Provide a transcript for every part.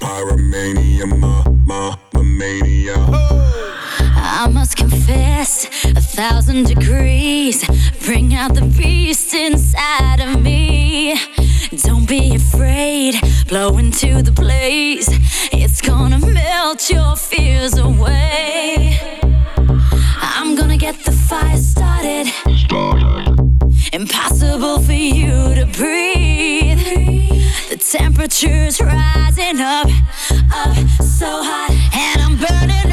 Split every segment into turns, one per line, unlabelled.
pyromania, ma, ma, ma mania.
I must confess, a thousand degrees bring out the beast inside of me. Don't be afraid, blow into the blaze. It's gonna melt your fears away. Temperature's rising up, up so hot, and I'm burning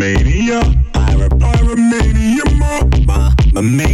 Pyromania. Pyromania.
ma.